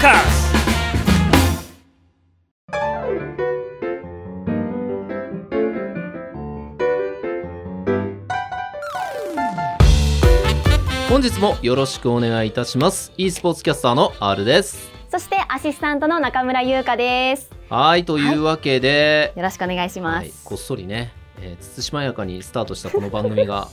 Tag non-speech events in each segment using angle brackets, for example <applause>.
カス本日もよろしくお願いいたします。e スポーツキャスターの R です。そしてアシスタントの中村優香です。はいというわけで、よろしくお願いします、はい、こっそりね、えー、つつしまやかにスタートしたこの番組が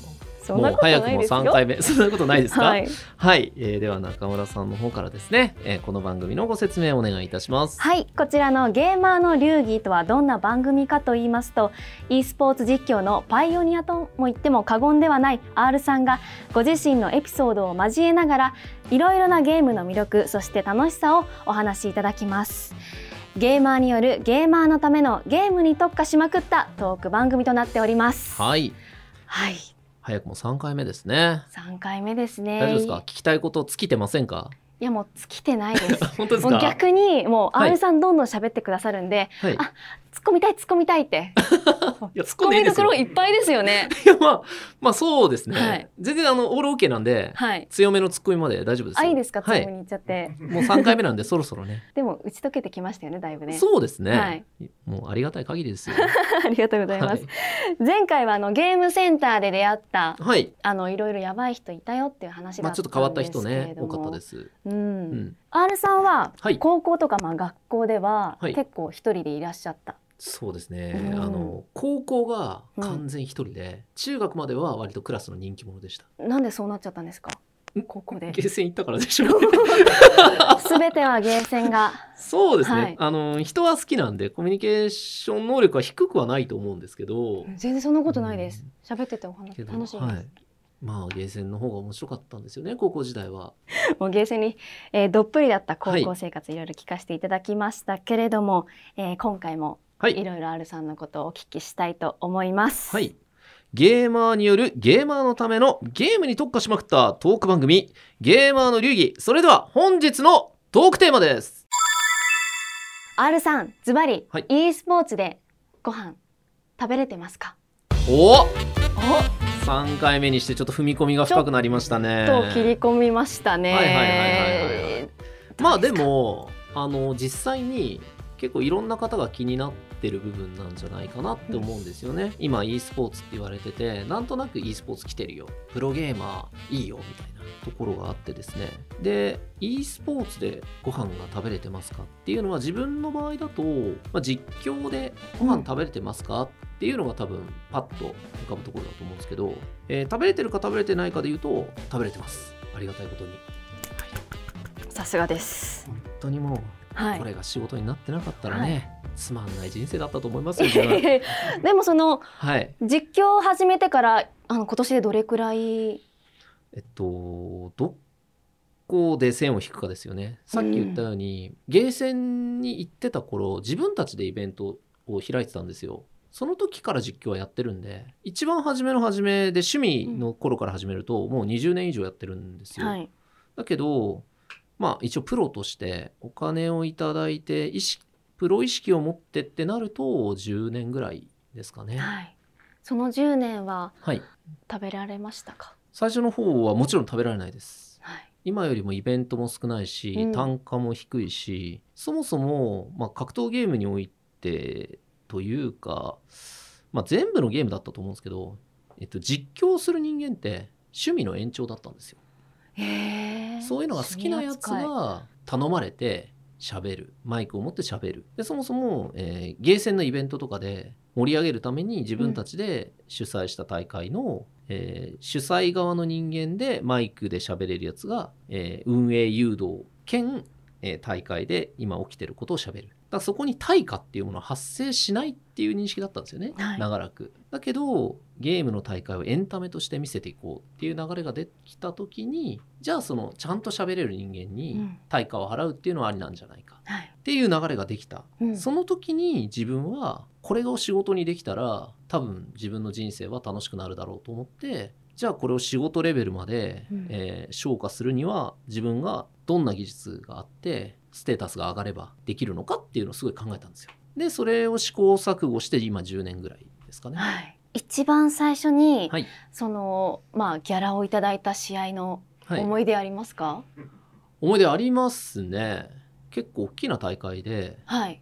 もう早くもですよ。3回目。<laughs> そんなことないですか？ははい、い、えーでは中村さんの方からですね、えーこの番組のご説明をお願いいたします。はい、こちらのゲーマーの流儀とはどんな番組かと言いますと e スポーツ実況のパイオニアとも言っても過言ではない R さんがご自身のエピソードを交えながらいろいろなゲームの魅力そして楽しさをお話しいただきます。ゲーマーによるゲーマーのためのゲームに特化しまくったトーク番組となっております。はい。はい早くも3回目ですね。3回目ですね。大丈夫ですか？聞きたいこと尽きてませんか？いやもう尽きてないです。<laughs> 本当ですか？逆にもうはい。R さんどんどん喋ってくださるんで、はい。あ突っ込みたい突っ込みたいって。<laughs> いや突っ突っ込んでいいですよ。ろいっぱいですよね。<laughs> いやまあまあそうですね、はい。全然あのオールオッケーなんではい。強めのツッコミまで大丈夫ですよ。あいいですか？はい。強めに言っちゃって、もう3回目なんでそろそろね。<laughs> でも打ち解けてきましたよねだいぶね。そうですね、はい。もうありがたい限りですよ。ありがとうございます、はい。前回はあのゲームセンターで出会ったはい。あのいろいろやばい人いたよっていう話まあだったんですけちょっと変わったれども、人ね多かったです。うん、うん R さんははい。高校とかまあ学校でははい。結構一人でいらっしゃった、そうですね、うん。あの高校が完全一人で、中学までは割とクラスの人気者でした。なんでそうなっちゃったんですか？ん？高校で。ゲーセン行ったからでしょ。<laughs> すべてはゲーセンが。そうですね、はい。あの人は好きなんでコミュニケーション能力は低くはないと思うんですけど、全然そんなことないです。喋っててお話楽しいです、はいまあゲーセンの方が面白かったんですよね高校時代はもうゲーセンに、えーどっぷりだった高校生活いろいろ聞かせていただきましたけれども、えー今回もはいいろいろ R さんのことをお聞きしたいと思います。はい。ゲーマーによるゲーマーのためのゲームに特化しまくったトーク番組、ゲーマーの流儀。それでは本日のトークテーマです。R さんズバリ、はい e スポーツでご飯食べれてますか？おお3回目にしてちょっと踏み込みが深くなりましたね。と切り込みましたね。まあでも、あの、実際に結構いろんな方が気になってる部分なんじゃないかなって思うんですよね。今 e スポーツって言われてて、なんとなく e スポーツ来てるよ。プロゲーマーいいよみたいなところがあってですね。で、e スポーツでご飯が食べれてますかっていうのは自分の場合だと、まあ、実況でご飯食べれてますか、っていうのが多分パッと浮かぶところだと思うんですけど、えー食べれてるか食べれてないかで言うと食べれてます。ありがたいことに。さすがです。本当にもうはい。こ。れが仕事になってなかったらね、はつまんない人生だったと思いますよ <laughs> でもそのはい。実況を始めてからあの今年でどれくらい？えっとどこで線を引くかですよね。さっき言ったように、ゲーセンに行ってた頃自分たちでイベントを開いてたんですよ。その時から実況はやってるんで一番初めの初めで趣味の頃から始めると、もう20年以上やってるんですよ、はい。だけどまあ一応プロとしてお金をいただいて意識プロ意識を持ってってなると10年ぐらいですかね。はい。その10年ははい。食べられましたか？最初の方はもちろん食べられないです。はい。今よりもイベントも少ないし、うん単価も低いし、そもそも、まあ、格闘ゲームにおいてというか、まあ、全部のゲームだったと思うんですけど、えっと、実況する人間って趣味の延長だったんですよ。そういうのが好きなやつが頼まれて喋る。マイクを持って喋る。でそもそも、えーゲーセンのイベントとかで盛り上げるために自分たちで主催した大会の、えー主催側の人間でマイクで喋れるやつが、えー運営誘導兼、えー大会で今起きてることを喋るだそこに対価っていうものは発生しないっていう認識だったんですよね、はい。長らく。だけどゲームの大会をエンタメとして見せていこうっていう流れができた時にじゃあそのちゃんと喋れる人間うにん。対価を払うっていうのはありなんじゃないか。はい。っていう流れができた、うん。その時に自分はこれを仕事にできたら多分自分の人生は楽しくなるだろうと思ってじゃあこれを仕事レベルまで、うんえー昇華するには自分がどんな技術があってステータスが上がればできるのかっていうのをすごい考えたんですよ。でそれを試行錯誤して今10年ぐらいですかね。はい。一番最初に、はいそのまあギャラをいただいた試合のはい、思い出ありますか？思い出ありますね。結構大きな大会ではい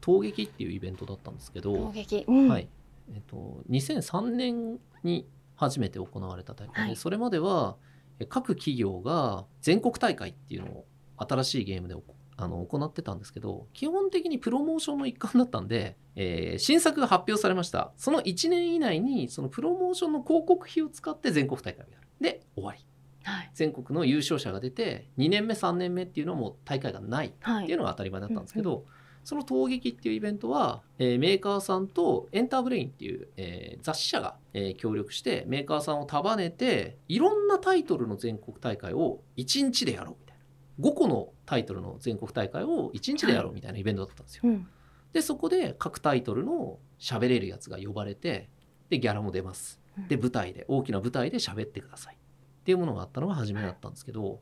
闘撃っていうイベントだったんですけ攻ど、撃、うんはいえっと、2003年に初めて行われた大会で、はい。それまではえ各企業が全国大会っていうのを新しいゲームであの行ってたんですけど基本的にプロモーションの一環だったんで、えー新作が発表されました。その1年以内にそのプロモーションの広告費を使って全国大会をやる。で終わり。はい。全国の優勝者が出て2年目3年目っていうのはもう大会がないはいっていうのが当たり前だったんですけど、その闘撃っていうイベントは、えーメーカーさんとエンターブレインっていう、えー雑誌社が、えー協力してメーカーさんを束ねていろんなタイトルの全国大会を1日でやろうみたいな。5個のタイトルの全国大会を1日でやろうみたいなイベントだったんですよ。うん。でそこで各タイトルの喋れるやつが呼ばれてでギャラも出ます。うん。で舞台で大きな舞台で喋ってください。っていうものがあったのが初めだったんですけどや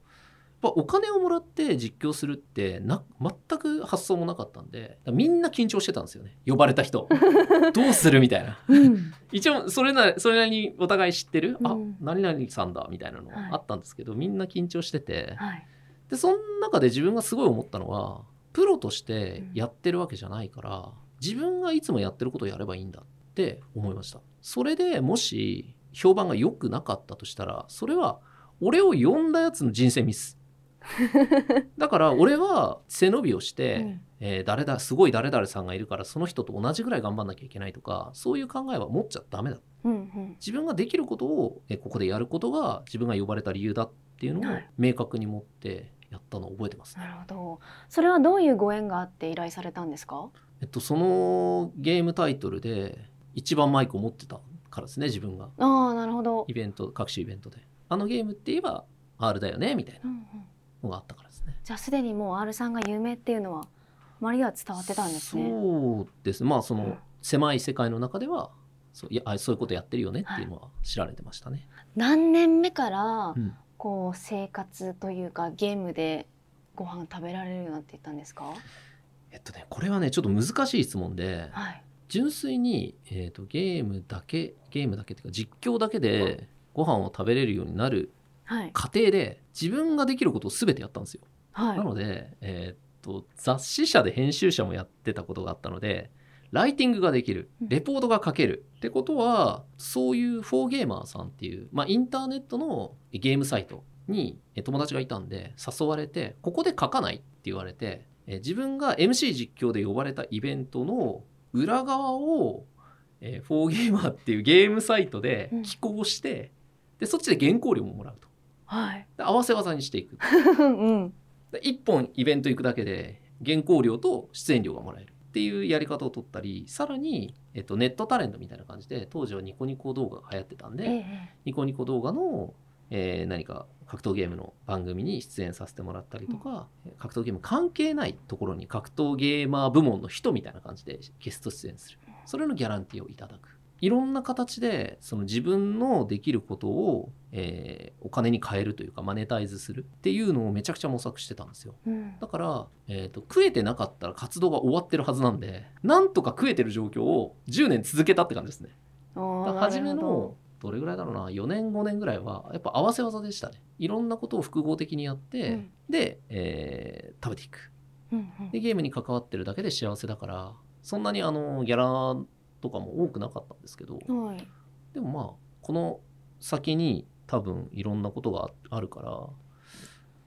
っぱお金をもらって実況するってな全く発想もなかったんでみんな緊張してたんですよね。呼ばれた人。<laughs> どうするみたいな。うん。一応それなそれなりにお互い知ってる、あうん。何々さんだみたいなのはいあったんですけど、みんな緊張してて。はい。でその中で自分がすごい思ったのはプロとしてやってるわけじゃないから、自分がいつもやってることをやればいいんだって思いました。それでもし評判が良くなかったとしたらそれは俺を呼んだやつの人生ミスだから俺は背伸びをして、うん。えー誰だすごい誰々さんがいるからその人と同じぐらい頑張んなきゃいけないとかそういう考えは持っちゃダメだ。うんうん。自分ができることをえーここでやることが自分が呼ばれた理由だっていうのをはい。明確に持ってやったのを覚えてます、なるほど。それはどういうご縁があって依頼されたんですか？えっと、そのゲームタイトルで一番マイクを持ってたからですね自分が。ああなるほど。イベント各種イベントで。あのゲームって言えば R だよねみたいな。うんうんのがあったからですね。じゃあすでにもう R さんが有名っていうのは周りでは伝わってたんですね。そうです。まあそうん。の狭い世界の中ではそういやあそういうことやってるよねっていうのは知られてましたね、何年目からうん。こう生活というかゲームでご飯食べられるようになっていったんですか？えっとねこれはねちょっと難しい質問ではい。純粋に、えー、とゲームだけゲームだけっていうか実況だけでご飯を食べれるようになるはい。過程で自分ができることを全てやったんですよ。はい。なので、えーっと雑誌社で編集者もやってたことがあったのでライティングができるうん。レポートが書ける、ってことはそういうフォーゲーマーさんっていう、まあ、インターネットのゲームサイトにえ友達がいたんで誘われてここで書かないって言われてえ自分が MC 実況で呼ばれたイベントの裏側をえーフォーゲーマーっていうゲームサイトで寄稿して、でそっちで原稿料ももらうとはい。で合わせ技にしていく。うん。で1本イベント行くだけで原稿料と出演料がもらえるっていうやり方を取ったりさらに、えっと、ネットタレントみたいな感じで当時はニコニコ動画が流行ってたんで、ええ。ニコニコ動画の、えー何か格闘ゲームの番組に出演させてもらったりとか、格闘ゲーム関係ないところに格闘ゲーマー部門の人みたいな感じでゲスト出演する。それのギャランティーをいただくいろんな形でその自分のできることを、えーお金に変えるというかマネタイズするっていうのをめちゃくちゃ模索してたんですよ。うん。だから、えーと食えてなかったら活動が終わってるはずなんでなんとか食えてる状況を10年続けたって感じですね。初めのどれぐらいだろうな4年5年ぐらいはやっぱ合わせ技でしたね。いろんなことを複合的にやって、うん。で、えー食べていく。どうんうん。でゲームに関わってるだけで幸せだからそんなにあのギャラとかも多くなかったんですけどはい。でもまあこの先に多分いろんなことがあるから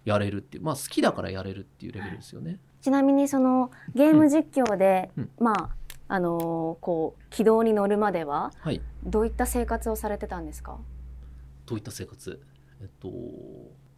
やれるっていうまあ好きだからやれるっていうレベルですよね。ちなみにそのゲーム実況で、うん。まああのーこう軌道に乗るまでははい。どういった生活をされてたんですか？どういった生活？えっと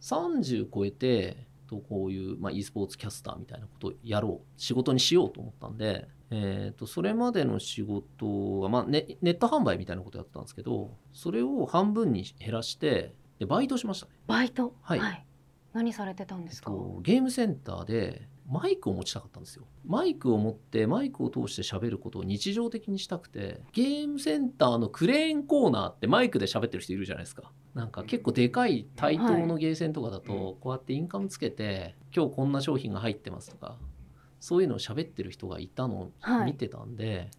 30超えてとこういう、まあ、e スポーツキャスターみたいなことをやろう仕事にしようと思ったんで、えっとそれまでの仕事は、まあネ、ネット販売みたいなことやってたんですけどそれを半分に減らしてでバイトしましたね、バイト？はい。何されてたんでえっすか、と、ゲームセンターでマイクを持ちたかったんですよ。マイクを持ってマイクを通して喋ることを日常的にしたくてゲームセンターのクレーンコーナーってマイクで喋ってる人いるじゃないですか。なんか結構でかい対等のゲーセンとかだとこうやってインカムつけて今日こんな商品が入ってますとかそういうのを喋ってる人がいたのを見てたんで、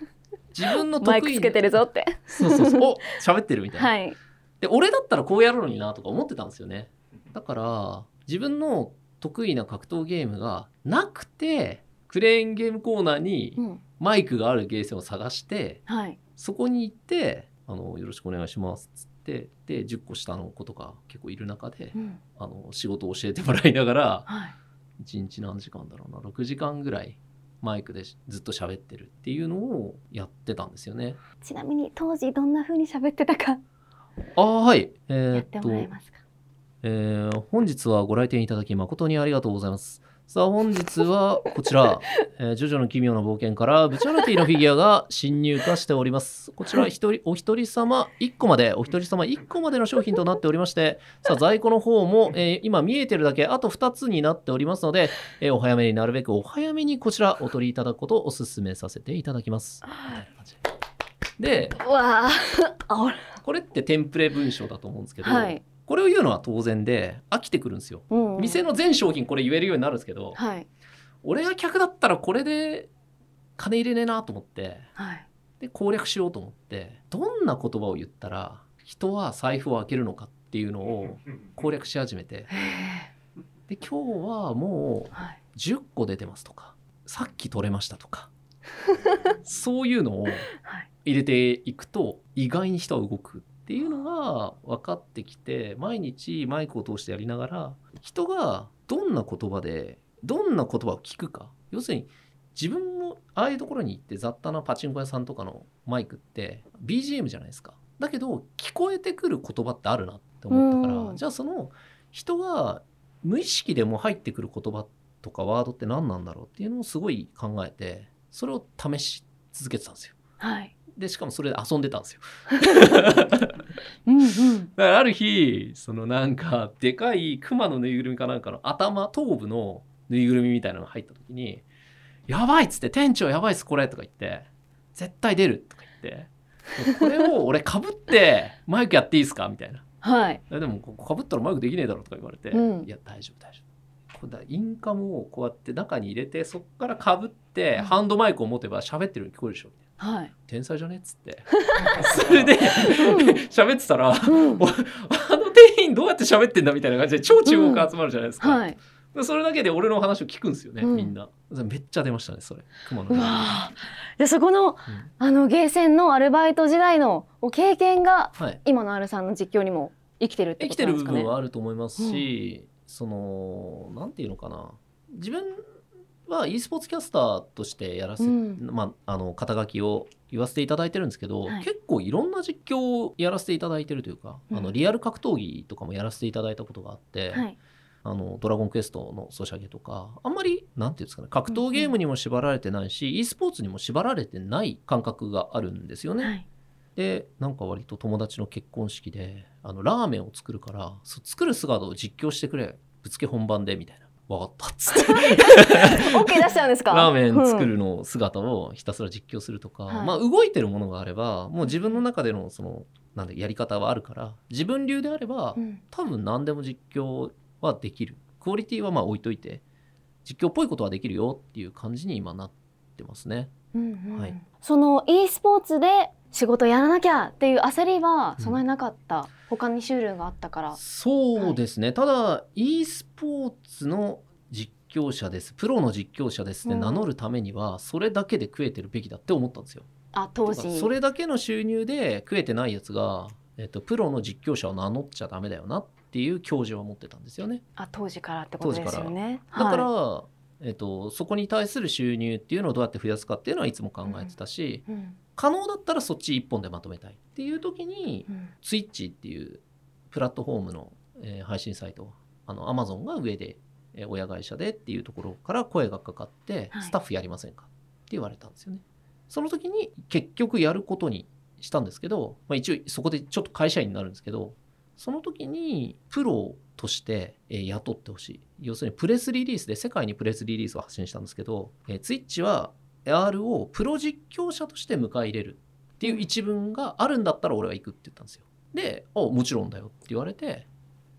<laughs> 自分の得意なマイクつけてるぞって。そうそうそう。お喋ってるみたいな、はい。で俺だったらこうやるのになとか思ってたんですよね。だから自分の得意な格闘ゲームがなくてクレーンゲームコーナーにうん。マイクがあるゲーセンを探してはい。そこに行ってあの「よろしくお願いします」っつってで10個下の子とか結構いる中でうん。あの仕事を教えてもらいながらはい1日何時間だろうな6時間ぐらいマイクでずっと喋ってるっていうのをやってたんですよね。ちなみに当時どんな風に喋ってたかああはい、えーやってもらえますか、えー本日はご来店いただき誠にありがとうございます。さあ本日はこちら、<laughs> えージョジョの奇妙な冒険からブチャラティのフィギュアが新入荷しております。こちら一人お一人様1個まで、お一人様1個までの商品となっておりまして、さあ在庫の方も、えー今見えてるだけあと2つになっておりますので、えーお早めになるべくお早めにこちらお取りいただくことをお勧めさせていただきます。で、これってテンプレ文章だと思うんですけど、はい、これを言うのは当然で飽きてくるんですよ。うんうん。店の全商品これ言えるようになるんですけど、はい。俺が客だったらこれで金入れねえなと思ってはい。で攻略しようと思ってどんな言葉を言ったら人は財布を開けるのかっていうのを攻略し始めてで今日はもうはい。10個出てますとかさっき取れましたとか <laughs> そういうのをはい。入れていくと意外に人は動くっていうのが分かってきて毎日マイクを通してやりながら人がどんな言葉でどんな言葉を聞くか。要するに自分もああいうところに行って雑多なパチンコ屋さんとかのマイクって BGM じゃないですか。だけど聞こえてくる言葉ってあるなって思ったからうん。じゃあその人が無意識でも入ってくる言葉とかワードって何なんだろうっていうのをすごい考えてそれを試し続けてたんですよ。はい。でしかもそれで遊んでたんですよ。うんうん。だからある日そのなんかでかいクマのぬいぐるみかなんかの頭頭部のぬいぐるみみたいなのが入った時に「やばい」っつって「店長やばいっすこれ」とか言って「絶対出る」とか言って「これを俺かぶって <laughs> マイクやっていいですか?」みたいな。はい「えでもここかぶったらマイクできねえだろ」とか言われて「うんいや大丈夫大丈夫」これだインカムをこうやって中に入れてそこからかぶってうんハンドマイクを持てば喋ってるように聞こえるでしょはい。天才じゃね？っつって。<laughs> それで喋ってたらうん。おあの店員どうやって喋ってんだみたいな感じで超注目集まるじゃないですか、はい。でそれだけで俺の話を聞くんですよね、うん。みんな。めっちゃ出ましたねそれ。熊野でそこのうん。あのゲーセンのアルバイト時代のお経験がはい。今の R さんの実況にも生きてるって生きてる部ことですかね？分はあると思いますし、そのなんていうのかな。自分は e スポーツキャスターとしてやらせ、うん。まあ、あの肩書きを言わせていただいてるんですけど、はい。結構いろんな実況をやらせていただいてるというか、うん。あのリアル格闘技とかもやらせていただいたことがあって、はい。あのドラゴンクエストのソシャゲとかあんまりなんていうんですかね格闘ゲームにも縛られてないし、e スポーツにも縛られてない感覚があるんですよね。はい。でなんか割と友達の結婚式であのラーメンを作るからそ作る姿を実況してくれぶつけ本番でみたいな。分かった。っつって OK 出しちゃうんですか？ラーメン作うんるの姿をひたすら実況するとか、はい。まあ動いてるものがあればもう自分の中でのそのなんでやり方はあるから自分流であれば、うん。多分何でも実況はできる。クオリティはまあ置いといて実況っぽいことはできるよっていう感じに今なってますね。うんうん。はい。その e スポーツで仕事やらなきゃっていう焦りはそん。なになかった、他に収入があったから。そうですね、ただ e スポーツの実況者です。プロの実況者ですってうん。名乗るためにはそれだけで食えてるべきだって思ったんですよ。あ当時。それだけの収入で食えてないやつが、えっと、プロの実況者を名乗っちゃダメだよなっていう教授は持ってたんですよね。あ当時からってことですよね。だから、はえっと、そこに対する収入っていうのをどうやって増やすかっていうのはいつも考えてたし、いうん可能だったらそっち一本でまとめたいっていう時にうん。ツイッチっていうプラットフォームの、えー配信サイトあの Amazon が上で、えー親会社でっていうところから声がかかって、はい。スタッフやりませんかって言われたんですよね。その時に結局やることにしたんですけど、まあ、一応そこでちょっと会社員になるんですけどその時にプロとして、えー雇ってほしい。要するにプレスリリースで世界にプレスリリースを発信したんですけど、えー、ツイッチは R をプロ実況者として迎え入れるっていう一文があるんだったら俺は行くって言ったんですよ。で「あもちろんだよ」って言われて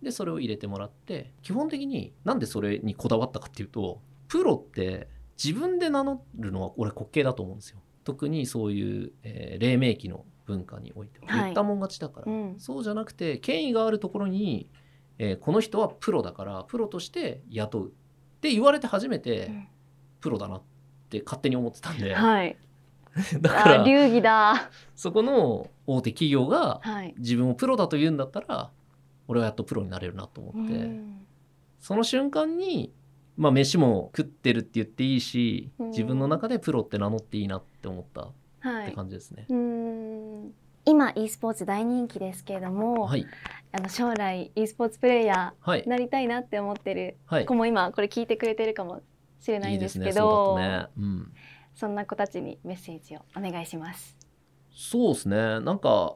でそれを入れてもらって基本的になんでそれにこだわったかっていうとプロって自分で名乗るのは俺滑稽だと思うんですよ。特にそういう、えー黎明期の文化においては。はい。言ったもん勝ちだから、うん。そうじゃなくて権威があるところに、えーこの人はプロだからプロとして雇うっって言われて初めてうん。プロだなって勝手に思ってたんで、はい。<laughs> だからあ流儀だ。そこの大手企業がはい。自分をプロだと言うんだったら俺はやっとプロになれるなと思って、うんその瞬間にまあ飯も食ってるって言っていいしうん自分の中でプロって名乗っていいなって思ったってはい。感じですね。うん今 e スポーツ大人気ですけれども、はいあの将来 e スポーツプレイヤはいーなりたいなって思ってるはい子も今これ聞いてくれてるかもしれないんですけど、ね。うん。そんな子たちにメッセージをお願いします。そうですね。なんか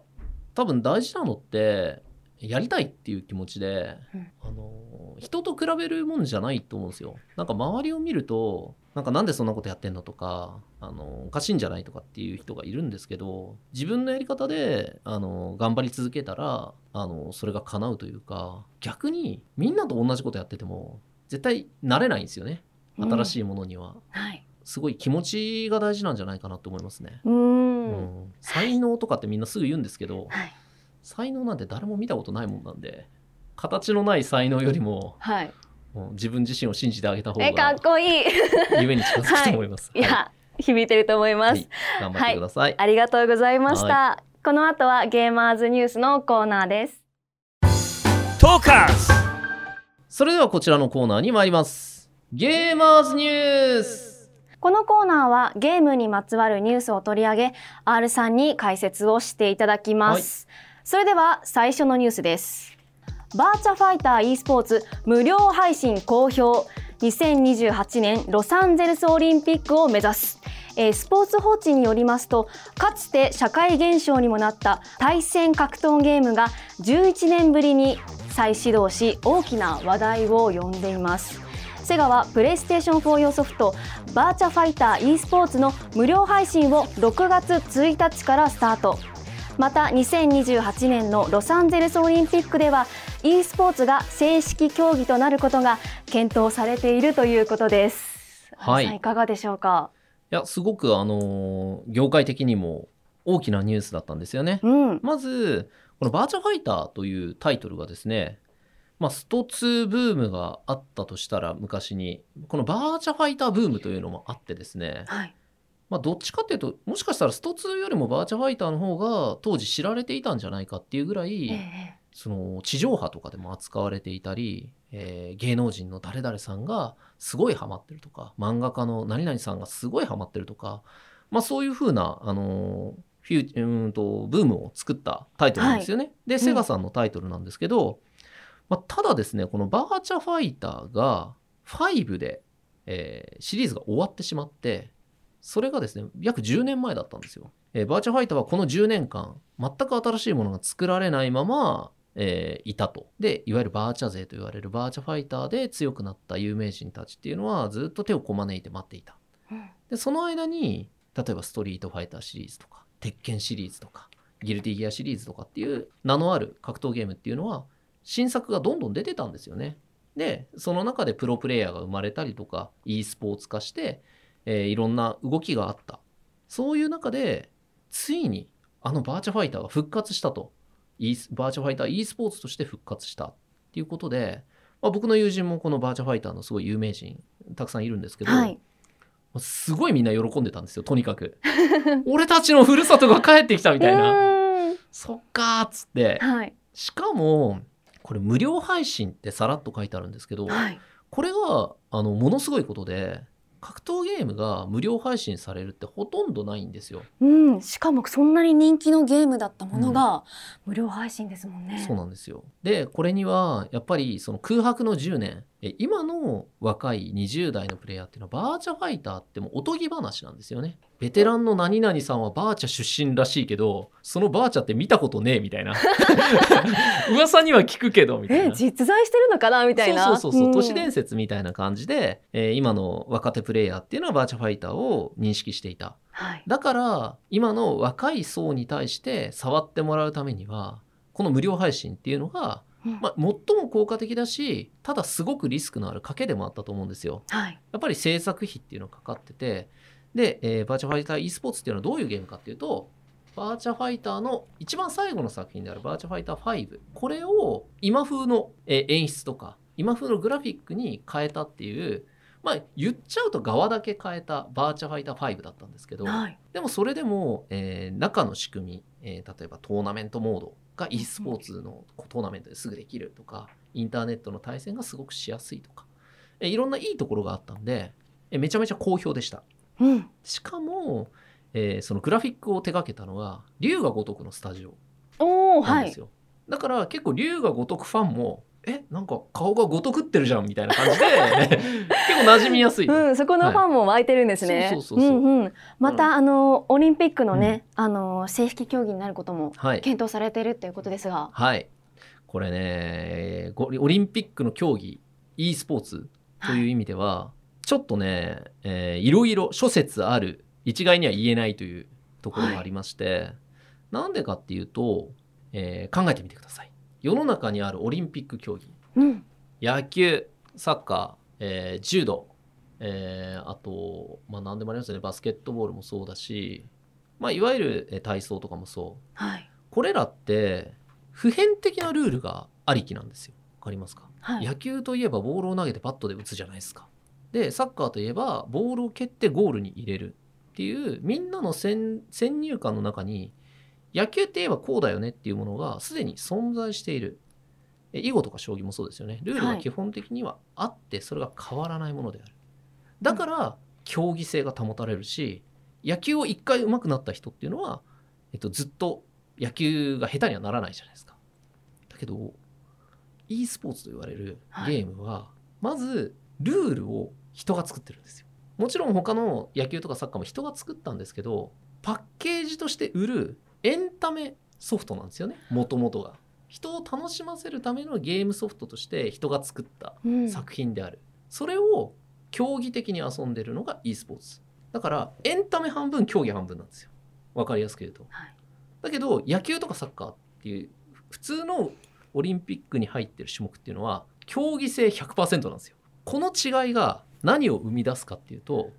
多分大事なのってやりたいっていう気持ちで、うん。あの人と比べるもんじゃないと思うんですよ。なんか周りを見るとなんかなんでそんなことやってんのとかあのおかしいんじゃないとかっていう人がいるんですけど自分のやり方であの頑張り続けたらあのそれが叶うというか逆にみんなと同じことやってても絶対慣れないんですよね新しい。いものには、はい。すごい気持ちが大事なんじゃないかなと思いますね。う。うんん才能とかってみんなすぐ言うんですけどはい。才能なんて誰も見たことないもんなんで形のない才能よりもはい。もう自分自身を信じてあげた方えかっがこいい。夢に近づくと思います。いや、響いてると思います。はい頑張ってください。ありがとうございました。この後はゲーマーズニュースのコーナーです。トーカーズそれではこちらのコーナーに参ります。ゲーマーズニュース。このコーナーはゲームにまつわるニュースを取り上げ R さんに解説をしていただきます、それでは最初のニュースです。バーチャファイター e スポーツ無料配信好評。2028年ロサンゼルスオリンピックを目指す。えースポーツ報知によりますとかつて社会現象にもなった対戦格闘ゲームが11年ぶりに再始動し大きな話題を呼んでいますセガはプレイステーション4用ソフトバーチャファイター e スポーツの無料配信を6月1日からスタートまた2028年のロサンゼルスオリンピックでは e スポーツが正式競技となることが検討されているということです。はいいかがでしょうか？いや、すごくあのー業界的にも大きなニュースだったんですよね。うん、まず、このバーチャファイターというタイトルがですね、まあ、スト2ブームがあったとしたら昔に、このバーチャファイターブームというのもあってですね、はい。まあ、どっちかっていうと、もしかしたらスト2よりもバーチャファイターの方が当時知られていたんじゃないかっていうぐらい、ええその地上波とかでも扱われていたり、えー芸能人の誰々さんがすごいハマってるとか漫画家の何々さんがすごいハマってるとか、まあ、そういうふうな、あのーフューうーんとブームを作ったタイトルなんですよね。でセガさんのタイトルなんですけど、まあ、ただですねこのバーチャファイターが5で、えーシリーズが終わってしまってそれがですね約10年前だったんですよ。えーバーチャファイターはこの10年間全く新しいものが作られないまま、えーいたと。でいわゆるバーチャ勢と言われるバーチャファイターで強くなった有名人たちっていうのはずっと手をこまねいて待っていた。うんでその間に例えばストリートファイターシリーズとか鉄拳シリーズとかギルティギアシリーズとかっていう名のある格闘ゲームっていうのは新作がどんどん出てたんですよね。でその中でプロプレイヤーが生まれたりとか e スポーツ化して、えーいろんな動きがあった。そういう中でついにあのバーチャファイターが復活したと。e スバーチャファイター e スポーツとして復活した。っていうことで、まあ、僕の友人もこのバーチャファイターのすごい有名人たくさんいるんですけど、はい。すごいみんな喜んでたんですよとにかく。<laughs> 俺たちのふるさとが帰ってきたみたいな。<laughs> そっかーっつって。はい。しかもこれ無料配信ってさらっと書いてあるんですけどはい。これがあのものすごいことで格闘ゲームが無料配信されるってほとんどないんですよ。うん、しかもそんなに人気のゲームだったものが無料配信ですもんね。そうなんですよ。でこれにはやっぱりその空白の10年え今の若い20代のプレイヤーっていうのはバーチャファイターってもうおとぎ話なんですよね。ベテランの何々さんはバーチャ出身らしいけどそのバーチャって見たことねえみたいな <laughs> 噂には聞くけどみたいえな。実在してるのかなみたいな。そうそうそうそう、ん都市伝説みたいな感じで、えー今の若手プレイヤーっていうのはバーチャファイターを認識していた。はい。だから今の若い層に対して触ってもらうためにはこの無料配信っていうのが、うんまあ、最も効果的だしただすごくリスクのある賭けでもあったと思うんですよ。はい。やっぱり制作費っていうのがかかっててで、えーバーチャファイター e スポーツっていうのはどういうゲームかっていうとバーチャファイターの一番最後の作品であるバーチャファイター5これを今風の、えー演出とか今風のグラフィックに変えたっていうまあ言っちゃうと側だけ変えたバーチャファイター5だったんですけど、はい。でもそれでも、えー中の仕組み、えー例えばトーナメントモードが e スポーツのトーナメントですぐできるとかインターネットの対戦がすごくしやすいとか、えーいろんないいところがあったんで、えーめちゃめちゃ好評でしたうん。しかも、えーそのグラフィックを手掛けたのが龍が如くのスタジオなんです。よ、だから結構龍が如くファンもえなんか顔が如くってるじゃんみたいな感じで結構馴染みやすい、うん、そこのファンも湧いてるんですね。そうそうそうそう。んうん。また、あのオリンピックのね、あの正式競技になることもはい。検討されているということですが、はい。これね、ごオリンピックの競技、e スポーツという意味では、ちょっとね、えーいろいろ諸説ある、一概には言えないというところがありまして、なんでかっていうと、えー考えてみてください。世の中にあるオリンピック競技、うん、野球、サッカー、えー柔道、えーあと、まあ何でもありますよね、バスケットボールもそうだし、まあいわゆるえー体操とかもそう。はい、これらって普遍的なルールがありきなんですよ。わかりますか、はい、野球といえばボールを投げてバットで打つじゃないですか。でサッカーといえばボールを蹴ってゴールに入れるっていうみんなの先先入観の中に野球って言えばこうだよねっていうものがすでに存在している。え囲碁とか将棋もそうですよね。ルールが基本的にはあってそれが変わらないものである。だから競技性が保たれるし野球を一回上手くなった人っていうのは、えっと、ずっと野球が下手にはならないじゃないですか。だけど e スポーツと言われるゲームは、まずルールを人が作ってるんですよ。もちろん他の野球とかサッカーも人が作ったんですけどパッケージとして売るエンタメソフトなんですよねもともとが。人を楽しませるためのゲームソフトとして人が作ったうん。作品である、それを競技的に遊んでるのが e スポーツ。だからエンタメ半分競技半分なんですよ。わかりやすく言うと。はい。だけど野球とかサッカーっていう普通のオリンピックに入ってる種目っていうのは競技性100%なんですよ。この違いが何を生み出すかっていうと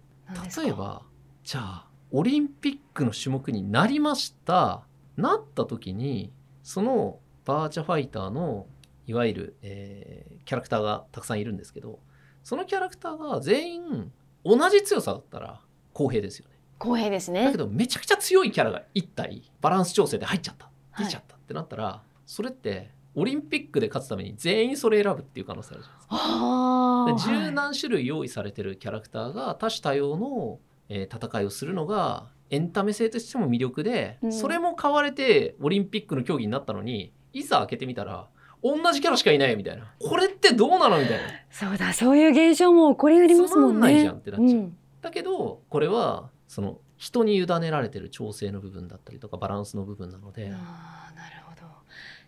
例えばじゃあオリンピックの種目になりましたなった時にそのバーチャファイターのいわゆる、えーキャラクターがたくさんいるんですけどそのキャラクターが全員同じ強さだったら公平ですよね。公平ですだねけどめちゃくちゃ強いキャラが1体バランス調整で入っちゃった。はい。出ちゃったってなったら、それってオリンピックで勝つために全員それ選ぶっていう可能性あるじゃないですか。十何種類用意されてるキャラクターが多種多様の、えー戦いをするのがエンタメ性としても魅力で、うん。それも買われてオリンピックの競技になったのにいざ開けてみたら同じキャラしかいないみたいな。これってどうなのみたいな。そうだそういう現象も起こりうりますもんね。つまんないじゃんってなっちゃう。うん。だけどこれはその人に委ねられてる調整の部分だったりとかバランスの部分なので、あーなるほど。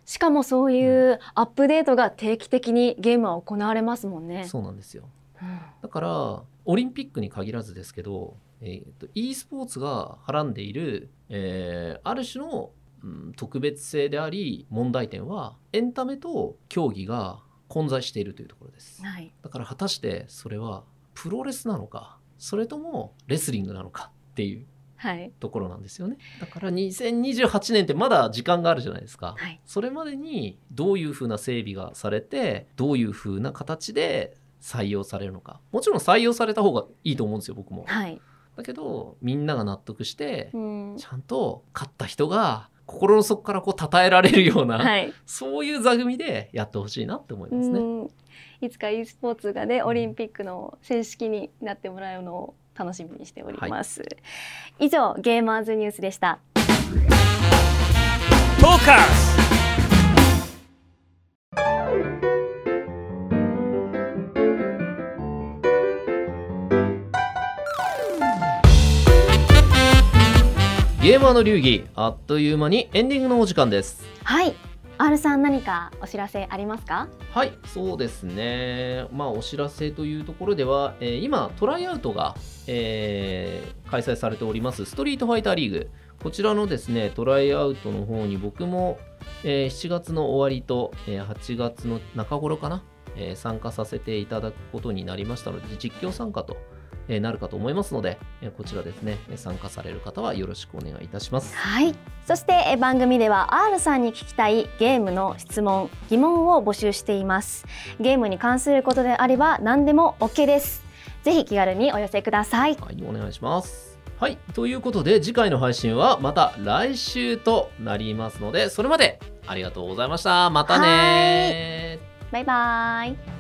しかもそういうアップデートが定期的にゲームは行われますもんね。そうなんですよ。うん。だからオリンピックに限らずですけど、えー、と e スポーツがはらんでいる、えーある種の、うん特別性であり問題点はエンタメと競技が混在しているというところです。はい、だから果たしてそれはプロレスなのかそれともレスリングなのかっていうはい、ところなんですよね。だから2028年ってまだ時間があるじゃないですか、はい。それまでにどういうふうな整備がされてどういうふうな形で採用されるのか。もちろん採用された方がいいと思うんですよ僕も。はい、だけどみんなが納得してうん。ちゃんと勝った人が心の底からこう称えられるような、はい、そういう座組でやってほしいなって思いますね。うんいつか e スポーツがねオリンピックの正式になってもらうのを楽しみにしております。以上ゲーマーズニュースでした。ーの流儀あっという間にエンディングのお時間です。はい、R さん何かお知らせありますか？はい、そうですね。まあ、お知らせというところでは、えー今、トライアウトが、えー開催されております、ストリートファイターリーグ。こちらのですね、トライアウトの方に僕も、えー7月の終わりと、えー8月の中頃かな、えー参加させていただくことになりましたので、実況参加と、えーなるかと思いますので、えーこちらですね、えー参加される方はよろしくお願いいたします。はい。そしてえ番組では R さんに聞きたいゲームの質問、疑問を募集しています。ゲームに関することであれば何でも OK です。ぜひ気軽にお寄せくださいはいお願いしますはいということで次回の配信はまた来週となりますのでそれまでありがとうございましたまたねバイバイ